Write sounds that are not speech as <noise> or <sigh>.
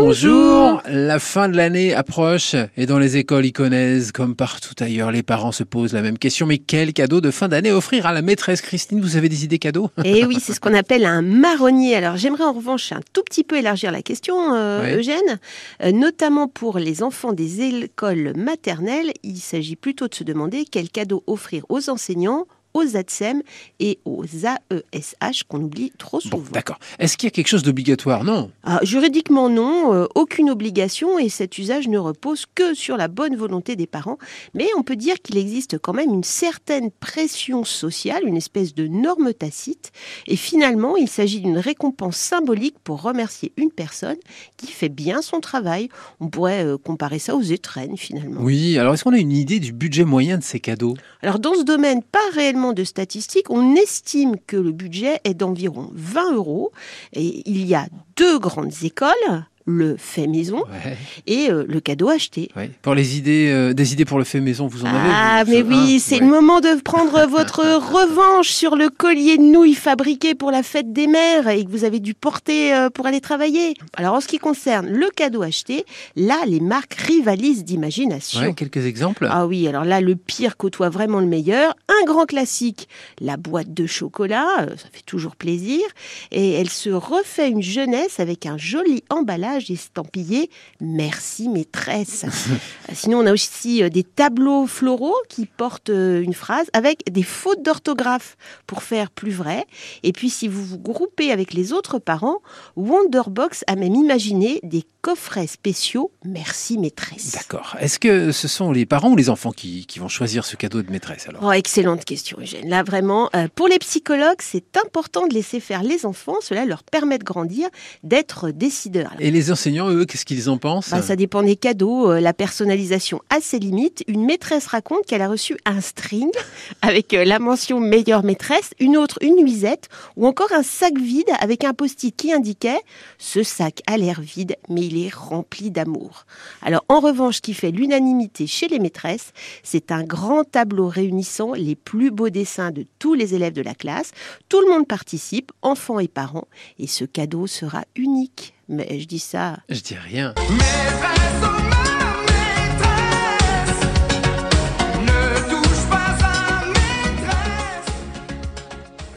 Bonjour. La fin de l'année approche et dans les écoles iconaises, comme partout ailleurs, les parents se posent la même question. Mais quel cadeau de fin d'année offrir à la maîtresse Christine? Vous avez des idées cadeaux? <laughs> Eh oui, c'est ce qu'on appelle un marronnier. Alors j'aimerais en revanche un tout petit peu élargir la question, euh. Eugène. Euh, notamment pour les enfants des écoles maternelles, il s'agit plutôt de se demander quel cadeau offrir aux enseignants aux ATSEM et aux AESH qu'on oublie trop souvent. Bon, d'accord. Est-ce qu'il y a quelque chose d'obligatoire? Non. Ah, juridiquement non, euh, aucune obligation et cet usage ne repose que sur la bonne volonté des parents. Mais on peut dire qu'il existe quand même une certaine pression sociale, une espèce de norme tacite. Et finalement, il s'agit d'une récompense symbolique pour remercier une personne qui fait bien son travail. On pourrait euh, comparer ça aux étrennes finalement. Oui, alors est-ce qu'on a une idée du budget moyen de ces cadeaux? Alors dans ce domaine, pas réellement de statistiques, on estime que le budget est d'environ 20 euros. Et il y a deux grandes écoles, le fait maison Ouais, et euh, le cadeau acheté. ouais. Pour les idées, euh, des idées pour le fait maison, vous en avez Ah, mais oui, c'est Ouais. le moment de prendre <laughs> votre revanche sur le collier de nouilles fabriqué pour la fête des mères et que vous avez dû porter euh, pour aller travailler. Alors, en ce qui concerne le cadeau acheté, là, les marques rivalisent d'imagination. Quelques exemples Ah oui, alors là, le pire côtoie vraiment le meilleur. Un grand classique, la boîte de chocolat, ça fait toujours plaisir. Et elle se refait une jeunesse avec un joli emballage estampillé « Merci maîtresse <laughs> ». Sinon, on a aussi euh, des tableaux floraux qui portent euh, une phrase avec des fautes d'orthographe pour faire plus vrai. Et puis, si vous vous groupez avec les autres parents, Wonderbox a même imaginé des coffrets spéciaux « Merci maîtresse ». D'accord. Est-ce que ce sont les parents ou les enfants qui, qui vont choisir ce cadeau de maîtresse alors? Oh, excellente question, Eugène. Là, vraiment, euh, pour les psychologues, c'est important de laisser faire les enfants. Cela leur permet de grandir, d'être décideurs. Alors, Et les enseignants, eux, qu'est-ce qu'ils en pensent? Bah, ça dépend des cadeaux. euh, la personnalisation a ses limites. Une maîtresse raconte qu'elle a reçu un string <laughs> avec euh, la mention meilleure maîtresse, une autre une nuisette ou encore un sac vide avec un post-it qui indiquait ce sac a l'air vide mais il est rempli d'amour. Alors en revanche, ce qui fait l'unanimité chez les maîtresses, c'est un grand tableau réunissant les plus beaux dessins de tous les élèves de la classe. Tout le monde participe, enfants et parents, et ce cadeau sera unique. Mais je dis ça Je dis rien.